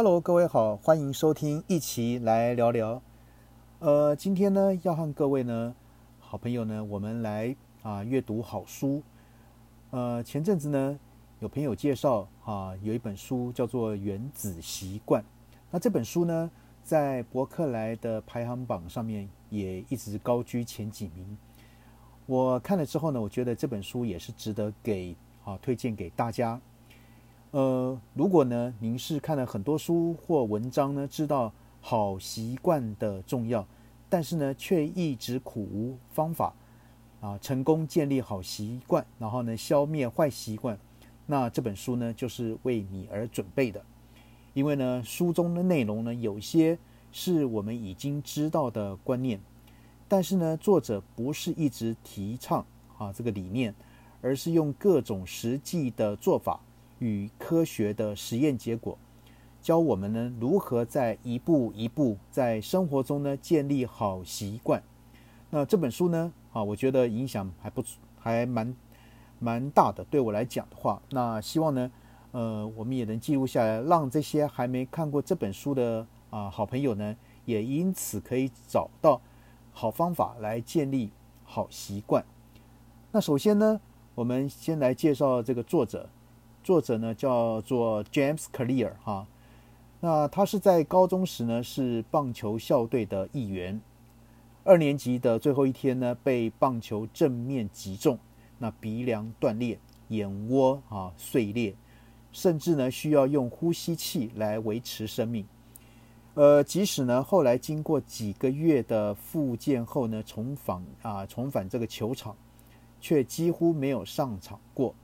Hello，各位好，欢迎收听，一起来聊聊。呃，今天呢，要和各位呢，好朋友呢，我们来啊阅读好书。呃，前阵子呢，有朋友介绍啊，有一本书叫做《原子习惯》。那这本书呢，在博客来的排行榜上面也一直高居前几名。我看了之后呢，我觉得这本书也是值得给啊推荐给大家。呃，如果呢，您是看了很多书或文章呢，知道好习惯的重要，但是呢，却一直苦无方法啊，成功建立好习惯，然后呢，消灭坏习惯，那这本书呢，就是为你而准备的。因为呢，书中的内容呢，有些是我们已经知道的观念，但是呢，作者不是一直提倡啊这个理念，而是用各种实际的做法。与科学的实验结果，教我们呢如何在一步一步在生活中呢建立好习惯。那这本书呢，啊，我觉得影响还不还蛮蛮大的。对我来讲的话，那希望呢，呃，我们也能记录下来，让这些还没看过这本书的啊好朋友呢，也因此可以找到好方法来建立好习惯。那首先呢，我们先来介绍这个作者。作者呢叫做 James Clear 哈，那他是在高中时呢是棒球校队的一员，二年级的最后一天呢被棒球正面击中，那鼻梁断裂，眼窝啊碎裂，甚至呢需要用呼吸器来维持生命。呃，即使呢后来经过几个月的复健后呢重返啊重返这个球场，却几乎没有上场过。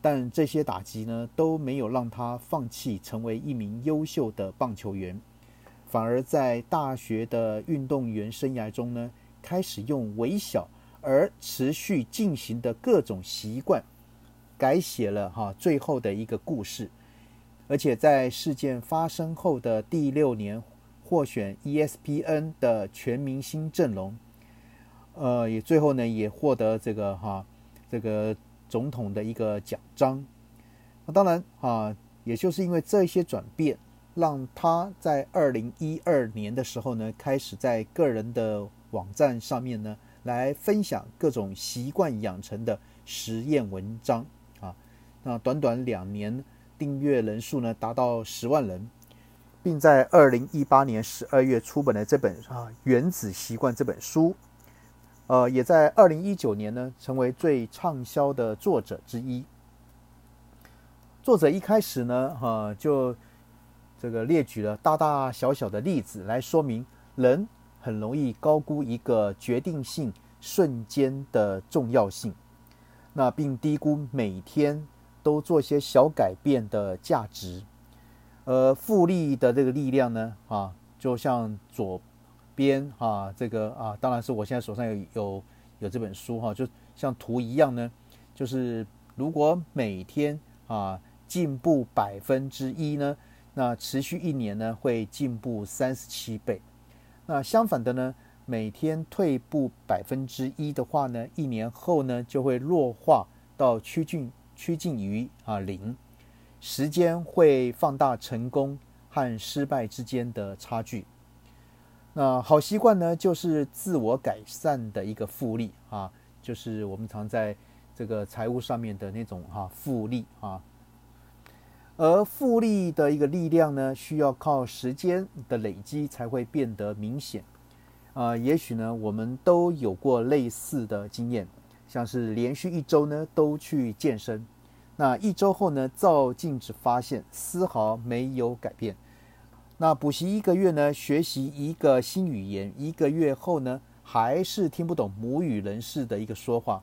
但这些打击呢，都没有让他放弃成为一名优秀的棒球员，反而在大学的运动员生涯中呢，开始用微小而持续进行的各种习惯，改写了哈最后的一个故事。而且在事件发生后的第六年，获选 ESPN 的全明星阵容，呃，也最后呢也获得这个哈这个。总统的一个奖章，那当然啊，也就是因为这些转变，让他在二零一二年的时候呢，开始在个人的网站上面呢，来分享各种习惯养成的实验文章啊。那短短两年，订阅人数呢达到十万人，并在二零一八年十二月出版了这本啊《原子习惯》这本书。呃，也在二零一九年呢，成为最畅销的作者之一。作者一开始呢，哈，就这个列举了大大小小的例子来说明，人很容易高估一个决定性瞬间的重要性，那并低估每天都做些小改变的价值。呃，复利的这个力量呢，啊，就像左。边啊，这个啊，当然是我现在手上有有有这本书哈，就像图一样呢，就是如果每天啊进步百分之一呢，那持续一年呢会进步三十七倍。那相反的呢，每天退步百分之一的话呢，一年后呢就会弱化到趋近趋近于啊零。时间会放大成功和失败之间的差距。那好习惯呢，就是自我改善的一个复利啊，就是我们常在这个财务上面的那种哈复利啊。而复利的一个力量呢，需要靠时间的累积才会变得明显啊。也许呢，我们都有过类似的经验，像是连续一周呢都去健身，那一周后呢照镜子发现丝毫没有改变。那补习一个月呢，学习一个新语言，一个月后呢，还是听不懂母语人士的一个说话。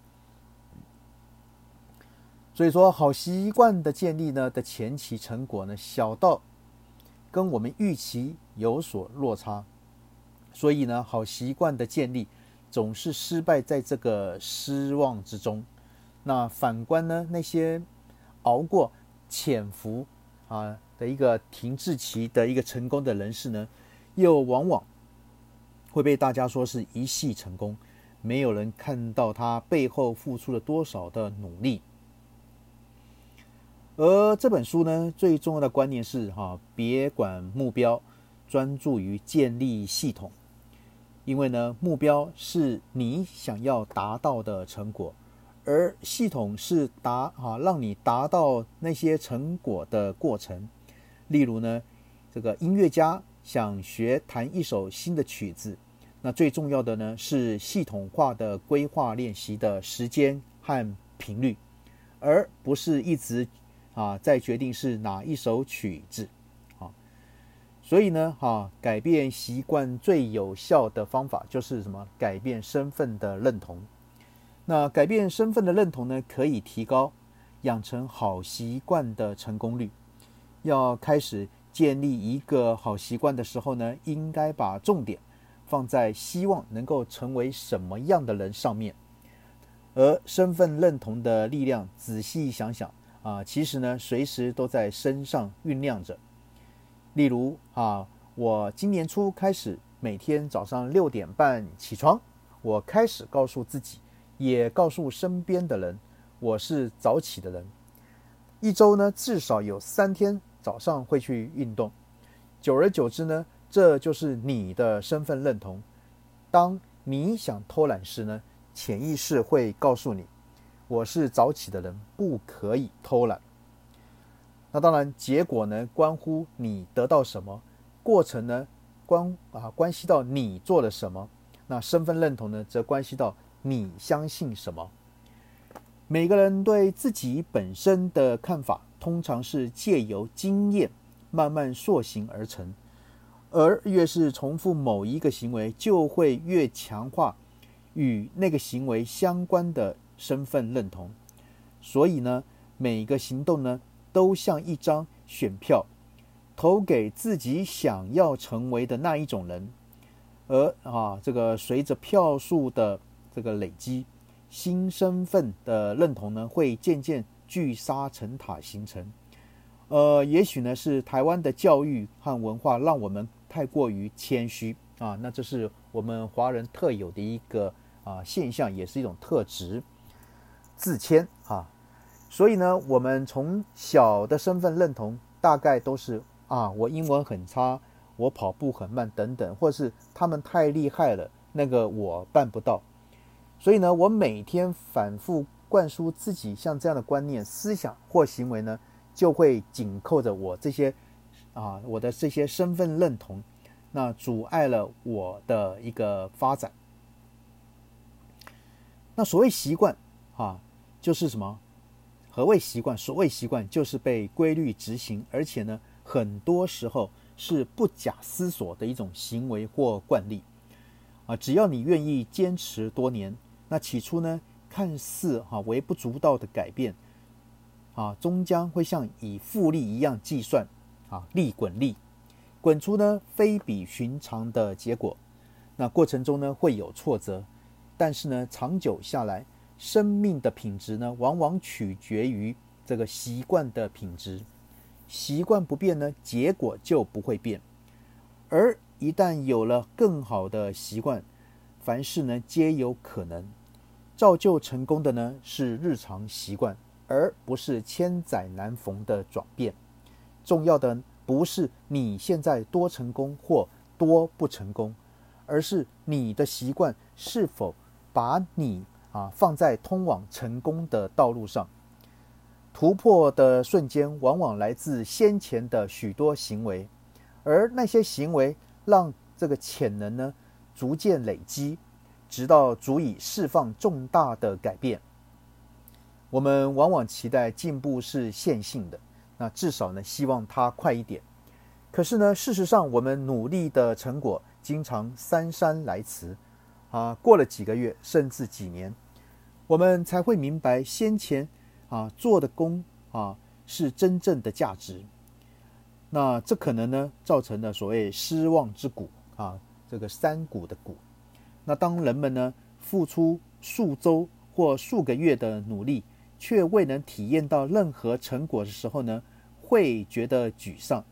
所以说，好习惯的建立呢的前期成果呢，小到跟我们预期有所落差。所以呢，好习惯的建立总是失败在这个失望之中。那反观呢，那些熬过潜伏啊。的一个停滞期的一个成功的人士呢，又往往会被大家说是一系成功，没有人看到他背后付出了多少的努力。而这本书呢，最重要的观念是哈，别管目标，专注于建立系统。因为呢，目标是你想要达到的成果，而系统是达啊，让你达到那些成果的过程。例如呢，这个音乐家想学弹一首新的曲子，那最重要的呢是系统化的规划练习的时间和频率，而不是一直啊在决定是哪一首曲子啊。所以呢，哈，改变习惯最有效的方法就是什么？改变身份的认同。那改变身份的认同呢，可以提高养成好习惯的成功率。要开始建立一个好习惯的时候呢，应该把重点放在希望能够成为什么样的人上面。而身份认同的力量，仔细想想啊，其实呢，随时都在身上酝酿着。例如啊，我今年初开始每天早上六点半起床，我开始告诉自己，也告诉身边的人，我是早起的人。一周呢，至少有三天早上会去运动。久而久之呢，这就是你的身份认同。当你想偷懒时呢，潜意识会告诉你，我是早起的人，不可以偷懒。那当然，结果呢关乎你得到什么，过程呢关啊关系到你做了什么。那身份认同呢，则关系到你相信什么。每个人对自己本身的看法，通常是借由经验慢慢塑形而成，而越是重复某一个行为，就会越强化与那个行为相关的身份认同。所以呢，每个行动呢。都像一张选票，投给自己想要成为的那一种人，而啊，这个随着票数的这个累积，新身份的认同呢，会渐渐聚沙成塔形成。呃，也许呢是台湾的教育和文化让我们太过于谦虚啊，那这是我们华人特有的一个啊现象，也是一种特质，自谦啊。所以呢，我们从小的身份认同大概都是啊，我英文很差，我跑步很慢等等，或是他们太厉害了，那个我办不到。所以呢，我每天反复灌输自己像这样的观念、思想或行为呢，就会紧扣着我这些啊，我的这些身份认同，那阻碍了我的一个发展。那所谓习惯啊，就是什么？何谓习惯？所谓习惯，就是被规律执行，而且呢，很多时候是不假思索的一种行为或惯例。啊，只要你愿意坚持多年，那起初呢，看似哈微不足道的改变，啊，终将会像以复利一样计算，啊，利滚利，滚出呢非比寻常的结果。那过程中呢，会有挫折，但是呢，长久下来。生命的品质呢，往往取决于这个习惯的品质。习惯不变呢，结果就不会变。而一旦有了更好的习惯，凡事呢皆有可能。造就成功的呢，是日常习惯，而不是千载难逢的转变。重要的不是你现在多成功或多不成功，而是你的习惯是否把你。啊，放在通往成功的道路上，突破的瞬间往往来自先前的许多行为，而那些行为让这个潜能呢逐渐累积，直到足以释放重大的改变。我们往往期待进步是线性的，那至少呢希望它快一点。可是呢，事实上我们努力的成果经常姗姗来迟，啊，过了几个月甚至几年。我们才会明白先前啊做的功啊是真正的价值。那这可能呢造成了所谓失望之谷啊，这个山谷的谷。那当人们呢付出数周或数个月的努力，却未能体验到任何成果的时候呢，会觉得沮丧。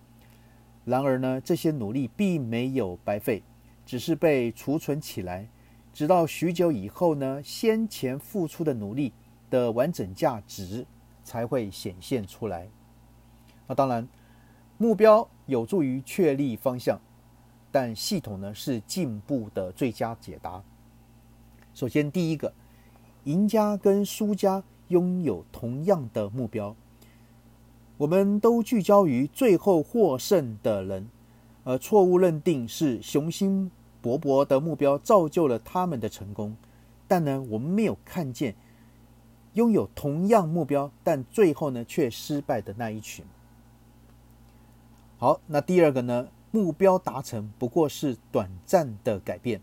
然而呢，这些努力并没有白费，只是被储存起来。直到许久以后呢，先前付出的努力的完整价值才会显现出来。那当然，目标有助于确立方向，但系统呢是进步的最佳解答。首先，第一个，赢家跟输家拥有同样的目标，我们都聚焦于最后获胜的人，而错误认定是雄心勃勃的目标造就了他们的成功，但呢，我们没有看见拥有同样目标但最后呢却失败的那一群。好，那第二个呢，目标达成不过是短暂的改变。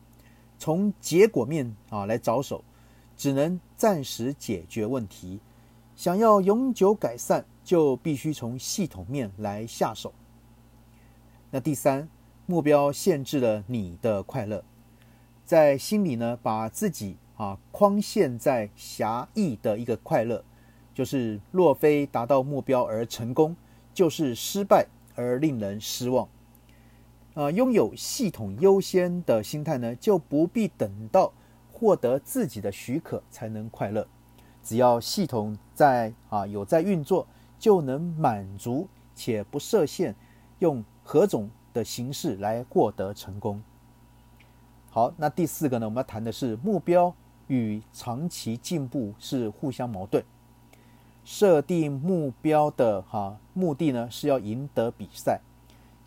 从结果面啊来着手，只能暂时解决问题。想要永久改善，就必须从系统面来下手。那第三，目标限制了你的快乐，在心里呢，把自己啊框限在狭义的一个快乐，就是若非达到目标而成功，就是失败而令人失望。呃，拥有系统优先的心态呢，就不必等到获得自己的许可才能快乐。只要系统在啊有在运作，就能满足且不设限，用何种的形式来获得成功。好，那第四个呢，我们要谈的是目标与长期进步是互相矛盾。设定目标的哈目的呢，是要赢得比赛。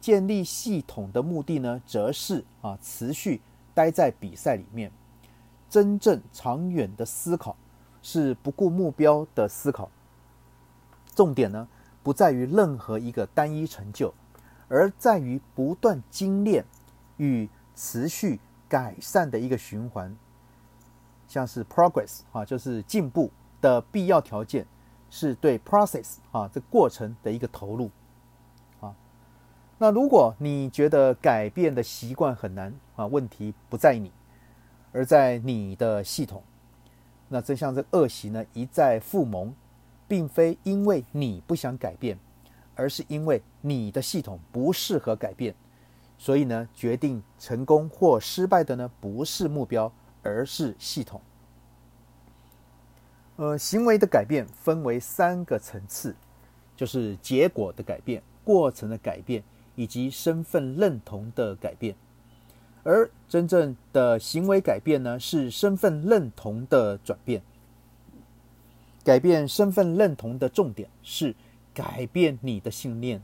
建立系统的目的呢，则是啊持续待在比赛里面。真正长远的思考是不顾目标的思考。重点呢不在于任何一个单一成就，而在于不断精炼与持续改善的一个循环。像是 progress 啊，就是进步的必要条件，是对 process 啊这过程的一个投入。那如果你觉得改变的习惯很难啊，问题不在你，而在你的系统。那正像这恶习呢一再复萌，并非因为你不想改变，而是因为你的系统不适合改变。所以呢，决定成功或失败的呢不是目标，而是系统。呃，行为的改变分为三个层次，就是结果的改变、过程的改变。以及身份认同的改变，而真正的行为改变呢，是身份认同的转变。改变身份认同的重点是改变你的信念、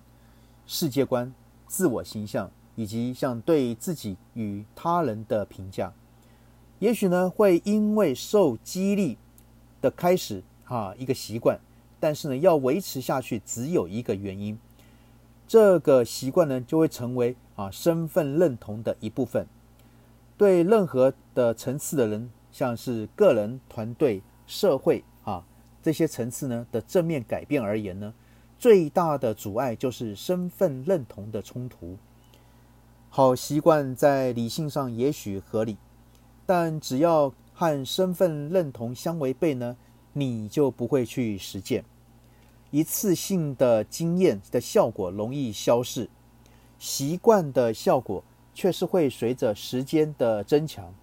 世界观、自我形象，以及像对自己与他人的评价。也许呢，会因为受激励的开始啊一个习惯，但是呢，要维持下去，只有一个原因。这个习惯呢，就会成为啊身份认同的一部分。对任何的层次的人，像是个人、团队、社会啊这些层次呢的正面改变而言呢，最大的阻碍就是身份认同的冲突。好习惯在理性上也许合理，但只要和身份认同相违背呢，你就不会去实践。一次性的经验的效果容易消逝，习惯的效果却是会随着时间的增强。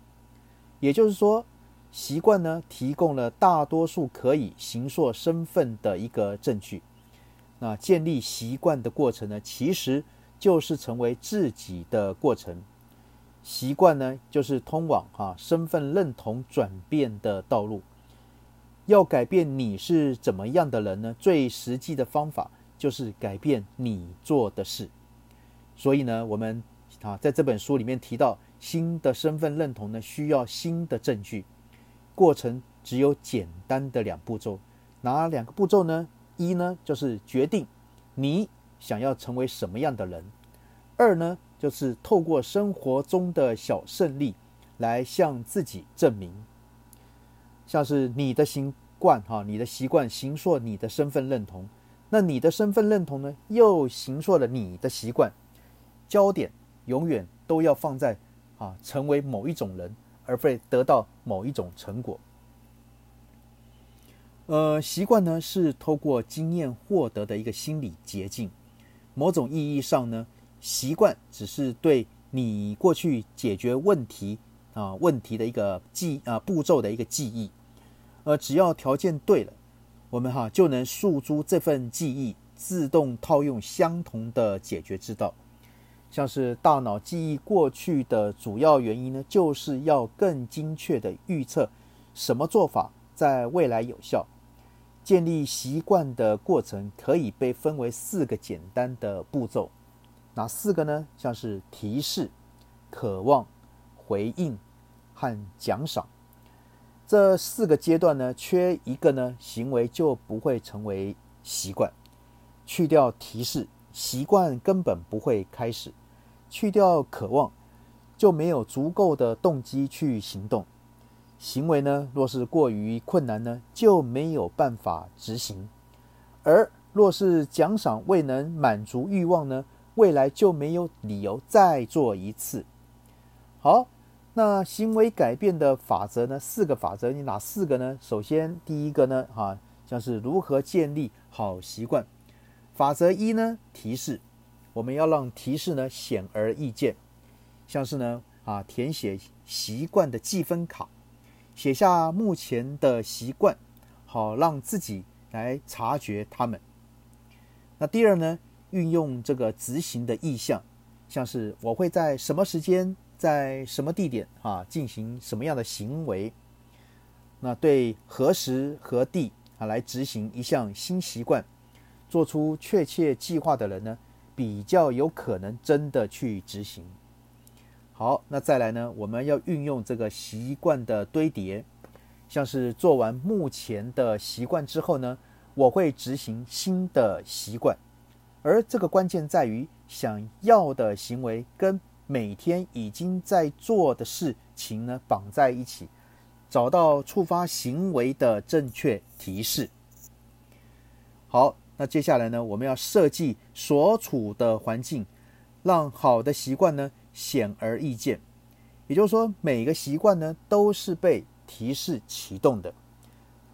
也就是说，习惯呢提供了大多数可以形塑身份的一个证据。那建立习惯的过程呢，其实就是成为自己的过程。习惯呢，就是通往啊身份认同转变的道路。要改变你是怎么样的人呢？最实际的方法就是改变你做的事。所以呢，我们啊在这本书里面提到，新的身份认同呢需要新的证据。过程只有简单的两步骤，哪两个步骤呢？一呢就是决定你想要成为什么样的人；二呢就是透过生活中的小胜利来向自己证明。像是你的习惯哈，你的习惯形塑你的身份认同，那你的身份认同呢，又形塑了你的习惯。焦点永远都要放在啊，成为某一种人，而非得到某一种成果。呃，习惯呢是透过经验获得的一个心理捷径。某种意义上呢，习惯只是对你过去解决问题啊问题的一个记啊步骤的一个记忆。呃，只要条件对了，我们哈就能诉诸这份记忆，自动套用相同的解决之道。像是大脑记忆过去的主要原因呢，就是要更精确的预测什么做法在未来有效。建立习惯的过程可以被分为四个简单的步骤，哪四个呢？像是提示、渴望、回应和奖赏。这四个阶段呢，缺一个呢，行为就不会成为习惯。去掉提示，习惯根本不会开始；去掉渴望，就没有足够的动机去行动。行为呢，若是过于困难呢，就没有办法执行；而若是奖赏未能满足欲望呢，未来就没有理由再做一次。好。那行为改变的法则呢？四个法则，你哪四个呢？首先，第一个呢，哈，像是如何建立好习惯。法则一呢，提示，我们要让提示呢显而易见，像是呢，啊，填写习惯的记分卡，写下目前的习惯，好让自己来察觉他们。那第二呢，运用这个执行的意向，像是我会在什么时间。在什么地点啊进行什么样的行为？那对何时何地啊来执行一项新习惯，做出确切计划的人呢，比较有可能真的去执行。好，那再来呢，我们要运用这个习惯的堆叠，像是做完目前的习惯之后呢，我会执行新的习惯，而这个关键在于想要的行为跟。每天已经在做的事情呢，绑在一起，找到触发行为的正确提示。好，那接下来呢，我们要设计所处的环境，让好的习惯呢显而易见。也就是说，每个习惯呢都是被提示启动的，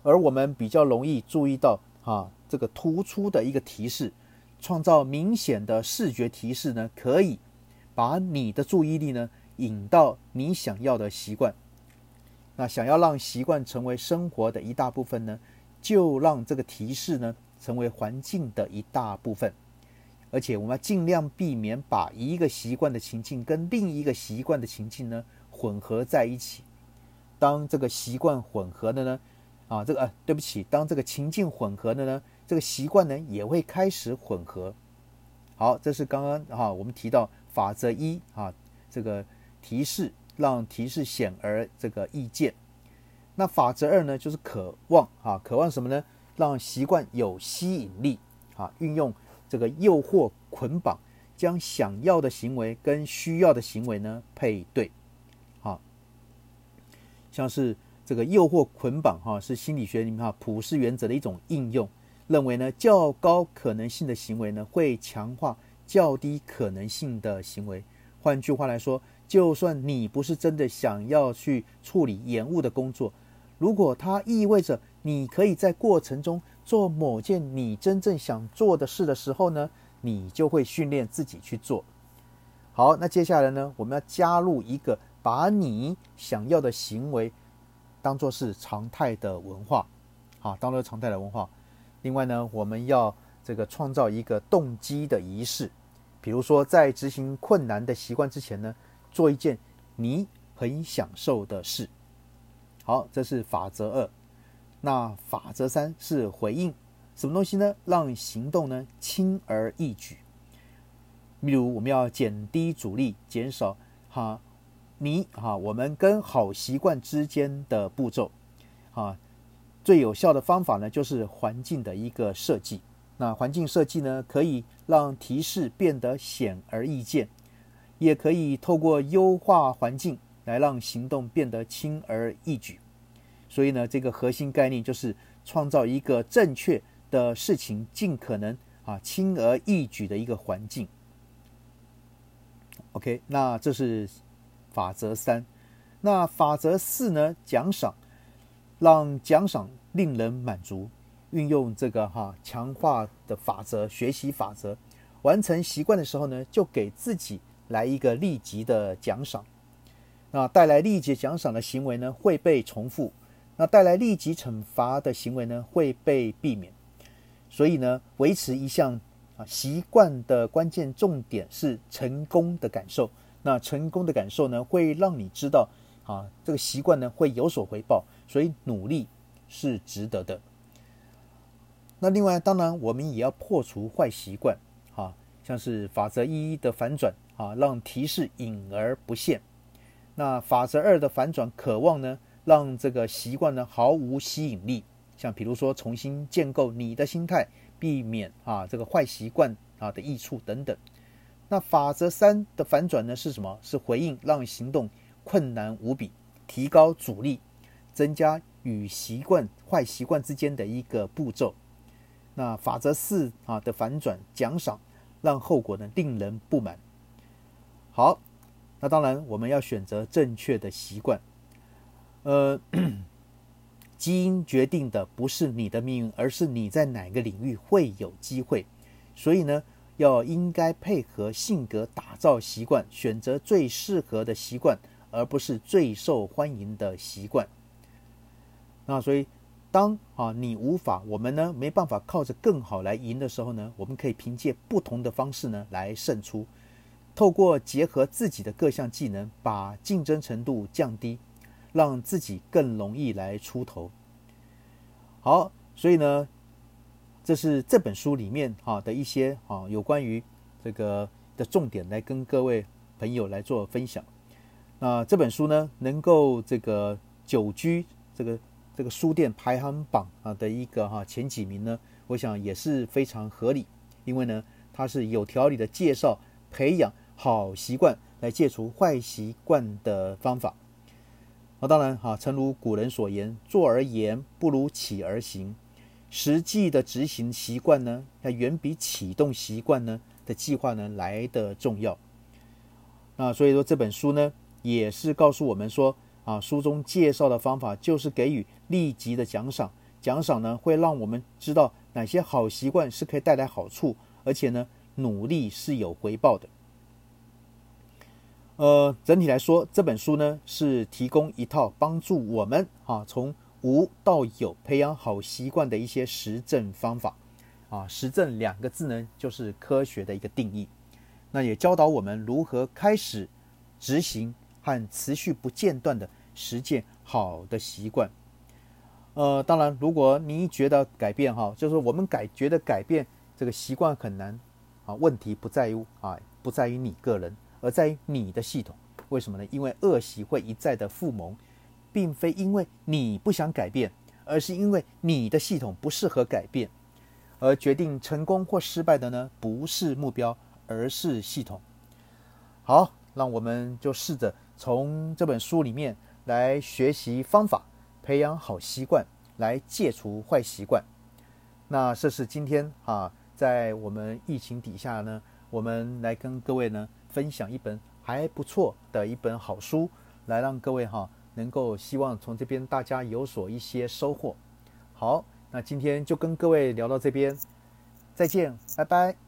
而我们比较容易注意到啊，这个突出的一个提示，创造明显的视觉提示呢，可以。把你的注意力呢引到你想要的习惯。那想要让习惯成为生活的一大部分呢，就让这个提示呢成为环境的一大部分。而且我们要尽量避免把一个习惯的情境跟另一个习惯的情境呢混合在一起。当这个习惯混合的呢，啊，这个啊，对不起，当这个情境混合的呢，这个习惯呢也会开始混合。好，这是刚刚哈我们提到。法则一啊，这个提示让提示显而这个易见。那法则二呢，就是渴望啊，渴望什么呢？让习惯有吸引力啊，运用这个诱惑捆绑，将想要的行为跟需要的行为呢配对。啊，像是这个诱惑捆绑哈，是心理学里面哈普世原则的一种应用，认为呢较高可能性的行为呢会强化。较低可能性的行为，换句话来说，就算你不是真的想要去处理延误的工作，如果它意味着你可以在过程中做某件你真正想做的事的时候呢，你就会训练自己去做。好，那接下来呢，我们要加入一个把你想要的行为当做是常态的文化，好，当做常态的文化。另外呢，我们要这个创造一个动机的仪式。比如说，在执行困难的习惯之前呢，做一件你很享受的事。好，这是法则二。那法则三是回应什么东西呢？让行动呢轻而易举。例如，我们要减低阻力，减少哈你哈我们跟好习惯之间的步骤。啊，最有效的方法呢，就是环境的一个设计。那环境设计呢，可以让提示变得显而易见，也可以透过优化环境来让行动变得轻而易举。所以呢，这个核心概念就是创造一个正确的事情尽可能啊轻而易举的一个环境。OK，那这是法则三。那法则四呢？奖赏，让奖赏令人满足。运用这个哈强化的法则、学习法则，完成习惯的时候呢，就给自己来一个立即的奖赏。那带来立即奖赏的行为呢，会被重复，那带来立即惩罚的行为呢会被避免。所以呢，维持一项啊习惯的关键重点是成功的感受。那成功的感受呢，会让你知道啊这个习惯呢会有所回报，所以努力是值得的。那另外，当然我们也要破除坏习惯，啊，像是法则一的反转啊，让提示隐而不现；那法则二的反转，渴望呢，让这个习惯呢毫无吸引力。像比如说，重新建构你的心态，避免啊这个坏习惯啊的益处等等。那法则三的反转呢是什么？是回应让行动困难无比，提高阻力，增加与习惯坏习惯之间的一个步骤。那法则四啊的反转奖赏，让后果呢令人不满。好，那当然我们要选择正确的习惯。呃，基因决定的不是你的命运，而是你在哪个领域会有机会。所以呢，要应该配合性格打造习惯，选择最适合的习惯，而不是最受欢迎的习惯。那所以。当啊你无法，我们呢没办法靠着更好来赢的时候呢，我们可以凭借不同的方式呢来胜出。透过结合自己的各项技能，把竞争程度降低，让自己更容易来出头。好，所以呢，这是这本书里面哈的一些啊有关于这个的重点，来跟各位朋友来做分享。那这本书呢，能够这个久居这个。这个书店排行榜啊的一个哈前几名呢，我想也是非常合理，因为呢它是有条理的介绍培养好习惯来戒除坏习惯的方法。那当然哈，诚如古人所言，坐而言不如起而行，实际的执行习惯呢，要远比启动习惯呢的计划呢来的重要。那所以说这本书呢，也是告诉我们说。啊，书中介绍的方法就是给予立即的奖赏，奖赏呢会让我们知道哪些好习惯是可以带来好处，而且呢努力是有回报的。呃，整体来说，这本书呢是提供一套帮助我们啊从无到有培养好习惯的一些实证方法。啊，实证两个字呢就是科学的一个定义，那也教导我们如何开始执行。和持续不间断的实践好的习惯，呃，当然，如果你觉得改变哈，就是我们改觉得改变这个习惯很难啊，问题不在于啊，不在于你个人，而在于你的系统。为什么呢？因为恶习会一再的复萌，并非因为你不想改变，而是因为你的系统不适合改变。而决定成功或失败的呢，不是目标，而是系统。好，让我们就试着。从这本书里面来学习方法，培养好习惯，来戒除坏习惯。那这是今天啊，在我们疫情底下呢，我们来跟各位呢分享一本还不错的一本好书，来让各位哈能够希望从这边大家有所一些收获。好，那今天就跟各位聊到这边，再见，拜拜。